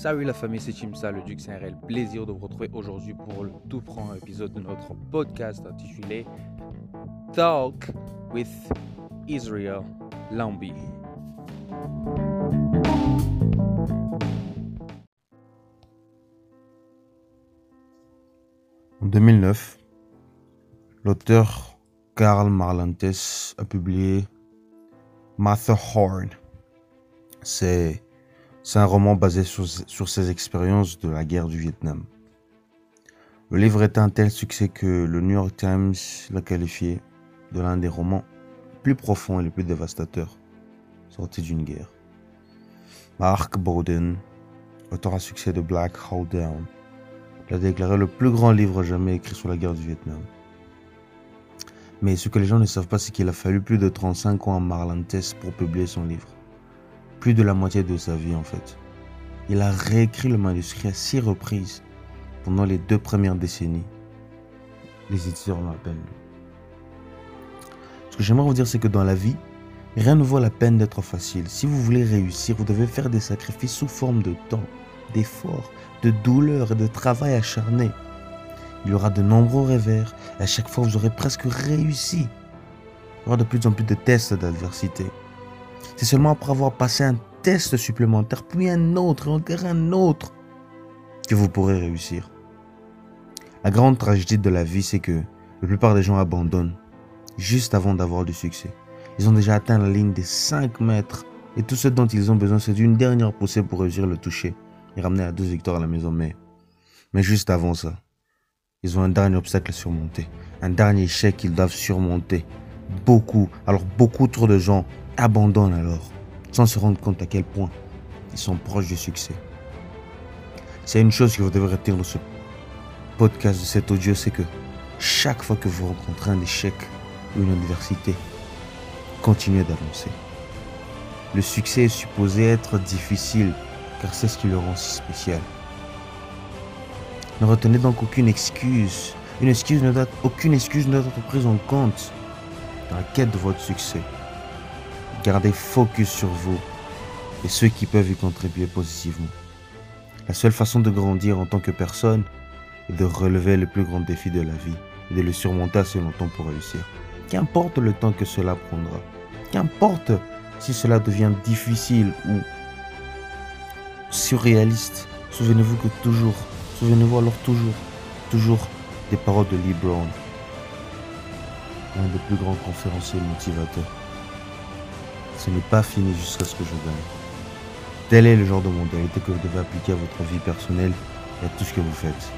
Salut la famille, c'est Chimsa, le Duc. C'est un réel plaisir de vous retrouver aujourd'hui pour le tout premier épisode de notre podcast intitulé Talk with Israel Lambi. En 2009, l'auteur Karl Marlantes a publié Matterhorn. C'est c'est un roman basé sur, ses expériences de la guerre du Vietnam. Le livre est un tel succès que le New York Times l'a qualifié de l'un des romans plus profonds et les plus dévastateurs sortis d'une guerre. Mark Bowden, auteur à succès de Black Hole Down, l'a déclaré le plus grand livre jamais écrit sur la guerre du Vietnam. Mais ce que les gens ne savent pas, c'est qu'il a fallu plus de 35 ans à Marlantes pour publier son livre plus de la moitié de sa vie en fait. Il a réécrit le manuscrit à six reprises pendant les deux premières décennies. Les éditeurs l'appellent. Ce que j'aimerais vous dire, c'est que dans la vie, rien ne vaut la peine d'être facile. Si vous voulez réussir, vous devez faire des sacrifices sous forme de temps, d'efforts, de douleur et de travail acharné. Il y aura de nombreux revers et à chaque fois vous aurez presque réussi. Il y aura de plus en plus de tests d'adversité. C'est seulement après avoir passé un test supplémentaire, puis un autre, et encore un autre, que vous pourrez réussir. La grande tragédie de la vie, c'est que la plupart des gens abandonnent juste avant d'avoir du succès. Ils ont déjà atteint la ligne des 5 mètres et tout ce dont ils ont besoin, c'est d'une dernière poussée pour réussir le toucher et ramener à deux victoires à la maison. Mais, mais juste avant ça, ils ont un dernier obstacle à surmonter, un dernier échec qu'ils doivent surmonter. Beaucoup, alors beaucoup trop de gens abandonnent alors, sans se rendre compte à quel point ils sont proches du succès. C'est une chose que vous devez retenir dans ce podcast, de cet audio, c'est que chaque fois que vous rencontrez un échec ou une adversité, continuez d'avancer. Le succès est supposé être difficile, car c'est ce qui le rend si spécial. Ne retenez donc aucune excuse. Une excuse ne date, aucune excuse ne doit être prise en compte dans la quête de votre succès. Gardez focus sur vous et ceux qui peuvent y contribuer positivement. La seule façon de grandir en tant que personne est de relever le plus grand défi de la vie et de le surmonter assez longtemps pour réussir. Qu'importe le temps que cela prendra. Qu'importe si cela devient difficile ou surréaliste. Souvenez-vous que toujours, souvenez-vous alors toujours, toujours des paroles de Lee Brown, l'un des plus grands conférenciers motivateurs. Ce n'est pas fini jusqu'à ce que je gagne. Tel est le genre de modalité que vous devez appliquer à votre vie personnelle et à tout ce que vous faites.